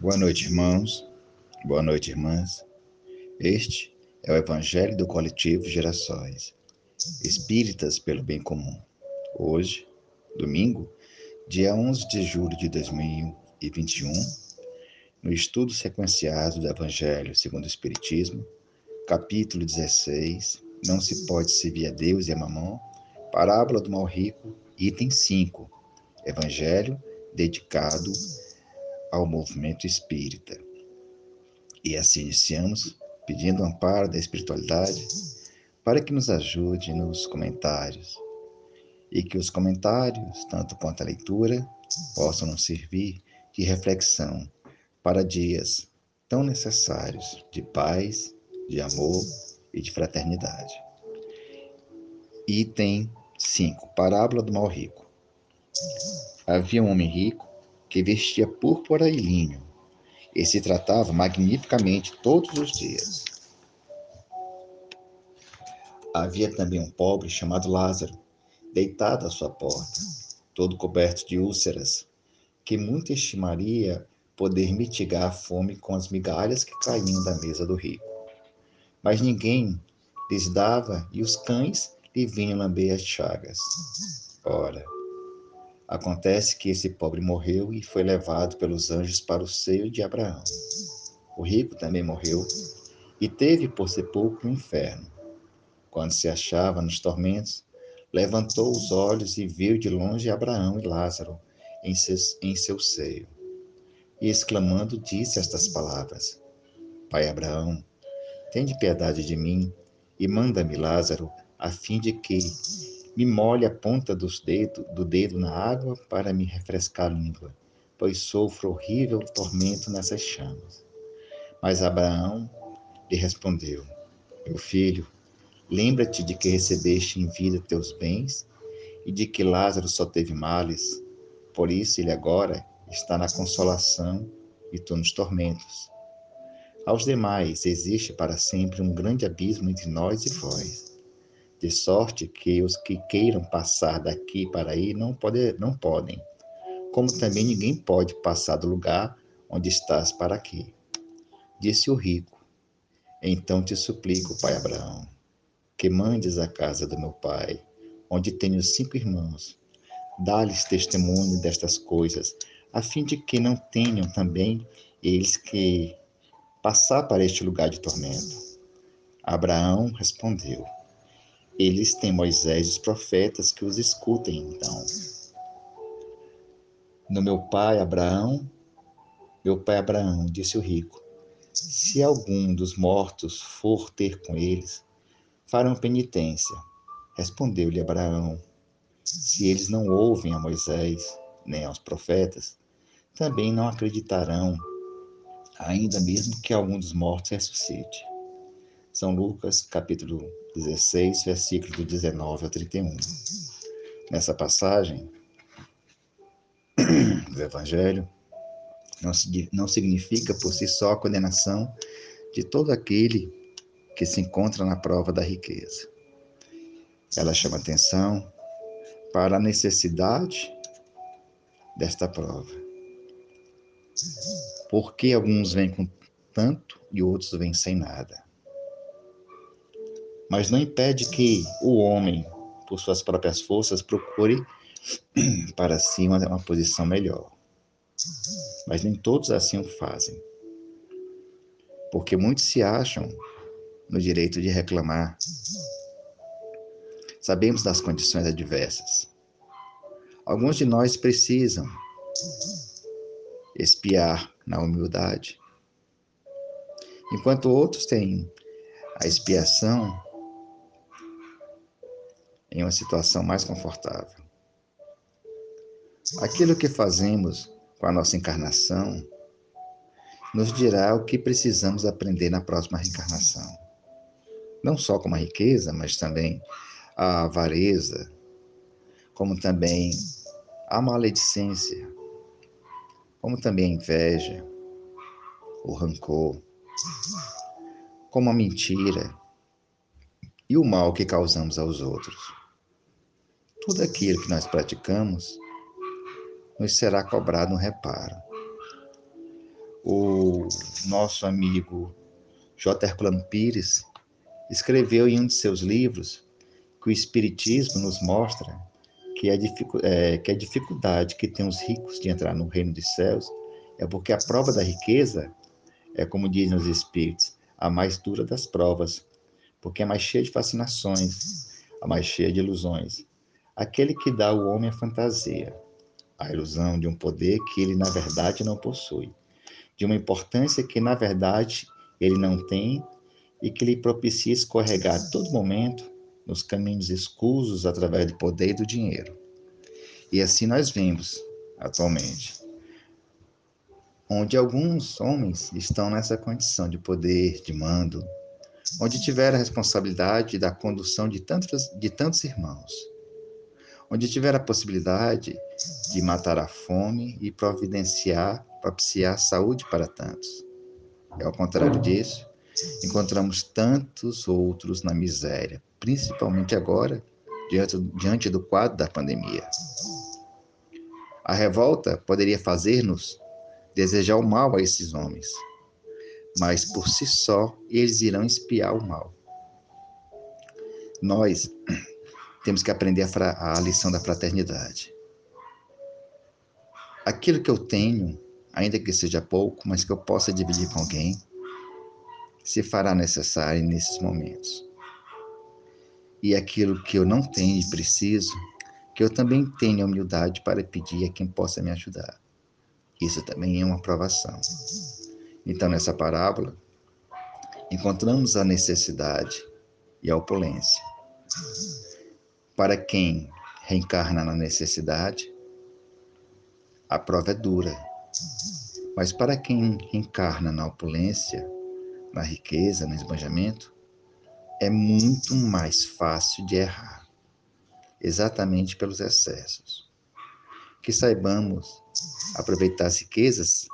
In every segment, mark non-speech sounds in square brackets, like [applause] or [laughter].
Boa noite, irmãos. Boa noite, irmãs. Este é o Evangelho do Coletivo Gerações Espíritas pelo Bem Comum. Hoje, domingo, dia 11 de julho de 2021, no estudo sequenciado do Evangelho segundo o Espiritismo, capítulo 16, Não se pode servir a Deus e a mamão, parábola do mal rico, item 5, Evangelho dedicado ao movimento espírita. E assim iniciamos pedindo amparo da espiritualidade para que nos ajude nos comentários e que os comentários, tanto quanto a leitura, possam nos servir de reflexão para dias tão necessários de paz, de amor e de fraternidade. Item 5. Parábola do mal rico. Havia um homem rico que vestia púrpura e linho, e se tratava magnificamente todos os dias. Havia também um pobre chamado Lázaro, deitado à sua porta, todo coberto de úlceras, que muito estimaria poder mitigar a fome com as migalhas que caíam da mesa do rico. Mas ninguém lhes dava e os cães lhe vinham lamber as chagas. Ora, Acontece que esse pobre morreu e foi levado pelos anjos para o seio de Abraão. O rico também morreu e teve por sepulcro o inferno. Quando se achava nos tormentos, levantou os olhos e viu de longe Abraão e Lázaro em seu, em seu seio. E exclamando, disse estas palavras: Pai Abraão, tende piedade de mim e manda-me Lázaro, a fim de que me molhe a ponta dos dedo, do dedo na água para me refrescar a língua, pois sofro horrível tormento nessas chamas. Mas Abraão lhe respondeu: Meu filho, lembra-te de que recebeste em vida teus bens e de que Lázaro só teve males. Por isso ele agora está na consolação e tu nos tormentos. Aos demais existe para sempre um grande abismo entre nós e vós de sorte que os que queiram passar daqui para aí não, pode, não podem, como também ninguém pode passar do lugar onde estás para aqui. Disse o rico: Então te suplico, pai Abraão, que mandes à casa do meu pai, onde tenho cinco irmãos. Dá-lhes testemunho destas coisas, a fim de que não tenham também eles que passar para este lugar de tormento. Abraão respondeu: eles têm Moisés e os profetas que os escutem, então. No meu pai Abraão, meu pai Abraão, disse o rico, se algum dos mortos for ter com eles, farão penitência. Respondeu-lhe Abraão, se eles não ouvem a Moisés nem aos profetas, também não acreditarão, ainda mesmo que algum dos mortos ressuscite. São Lucas, capítulo 16, versículo do 19 ao 31. Nessa passagem [clears throat] do Evangelho, não, não significa por si só a condenação de todo aquele que se encontra na prova da riqueza. Ela chama atenção para a necessidade desta prova. Porque alguns vêm com tanto e outros vêm sem nada mas não impede que o homem, por suas próprias forças, procure [clears throat] para si uma, uma posição melhor. Mas nem todos assim o fazem. Porque muitos se acham no direito de reclamar. Sabemos das condições adversas. Alguns de nós precisam espiar na humildade, enquanto outros têm a expiação em uma situação mais confortável. Aquilo que fazemos com a nossa encarnação nos dirá o que precisamos aprender na próxima reencarnação. Não só como a riqueza, mas também a avareza, como também a maledicência, como também a inveja, o rancor, como a mentira e o mal que causamos aos outros tudo aquilo que nós praticamos nos será cobrado um reparo. o nosso amigo J. Herculano Pires escreveu em um de seus livros que o Espiritismo nos mostra que a, é, que a dificuldade que tem os ricos de entrar no reino dos céus é porque a prova da riqueza é, como dizem os Espíritos, a mais dura das provas, porque é mais cheia de fascinações, a mais cheia de ilusões. Aquele que dá ao homem a fantasia, a ilusão de um poder que ele, na verdade, não possui, de uma importância que, na verdade, ele não tem e que lhe propicia escorregar a todo momento nos caminhos escusos através do poder e do dinheiro. E assim nós vimos atualmente, onde alguns homens estão nessa condição de poder, de mando, onde tiveram a responsabilidade da condução de tantos, de tantos irmãos, onde tiveram a possibilidade de matar a fome e providenciar, propiciar saúde para tantos. E ao contrário disso, encontramos tantos outros na miséria, principalmente agora, diante, diante do quadro da pandemia. A revolta poderia fazer-nos desejar o mal a esses homens, mas por si só eles irão espiar o mal. Nós temos que aprender a, a lição da fraternidade. Aquilo que eu tenho, ainda que seja pouco, mas que eu possa dividir com alguém, se fará necessário nesses momentos. E aquilo que eu não tenho e preciso, que eu também tenha humildade para pedir a quem possa me ajudar. Isso também é uma provação. Então, nessa parábola, encontramos a necessidade e a opulência. Para quem reencarna na necessidade, a prova é dura. Mas para quem reencarna na opulência, na riqueza, no esbanjamento, é muito mais fácil de errar, exatamente pelos excessos. Que saibamos aproveitar as riquezas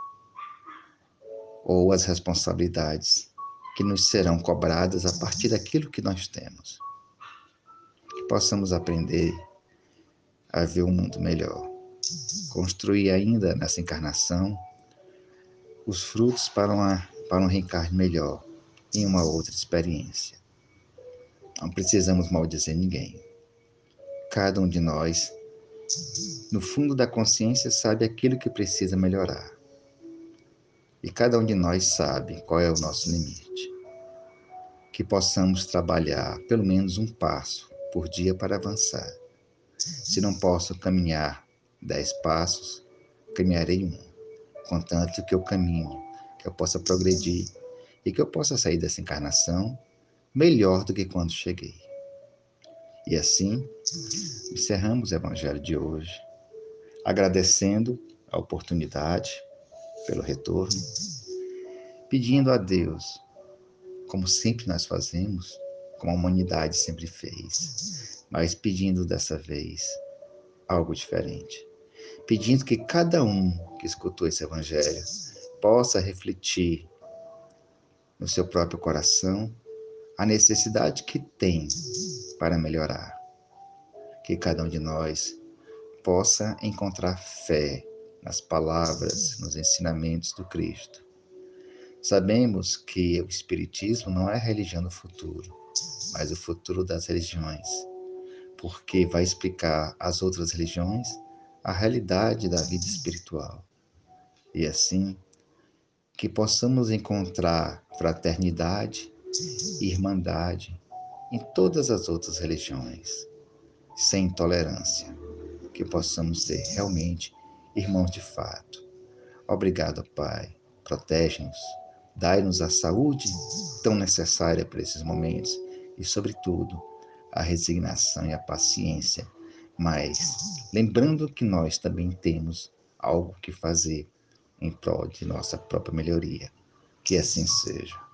ou as responsabilidades que nos serão cobradas a partir daquilo que nós temos. Possamos aprender a ver um mundo melhor. Construir ainda nessa encarnação os frutos para, uma, para um reencarne melhor em uma outra experiência. Não precisamos maldizer ninguém. Cada um de nós no fundo da consciência, sabe aquilo que precisa melhorar. E cada um de nós sabe qual é o nosso limite. Que possamos trabalhar pelo menos um passo por dia para avançar. Se não posso caminhar dez passos, caminharei um, contanto que eu caminhe, que eu possa progredir e que eu possa sair dessa encarnação melhor do que quando cheguei. E assim, encerramos o Evangelho de hoje, agradecendo a oportunidade pelo retorno, pedindo a Deus, como sempre nós fazemos, como a humanidade sempre fez, mas pedindo dessa vez algo diferente. Pedindo que cada um que escutou esse Evangelho possa refletir no seu próprio coração a necessidade que tem para melhorar. Que cada um de nós possa encontrar fé nas palavras, nos ensinamentos do Cristo. Sabemos que o Espiritismo não é religião do futuro, mas o futuro das religiões, porque vai explicar às outras religiões a realidade da vida espiritual. E assim, que possamos encontrar fraternidade, irmandade em todas as outras religiões, sem intolerância, que possamos ser realmente irmãos de fato. Obrigado, Pai. Protege-nos, dai-nos a saúde tão necessária para esses momentos e, sobretudo, a resignação e a paciência, mas lembrando que nós também temos algo que fazer em prol de nossa própria melhoria. Que assim seja.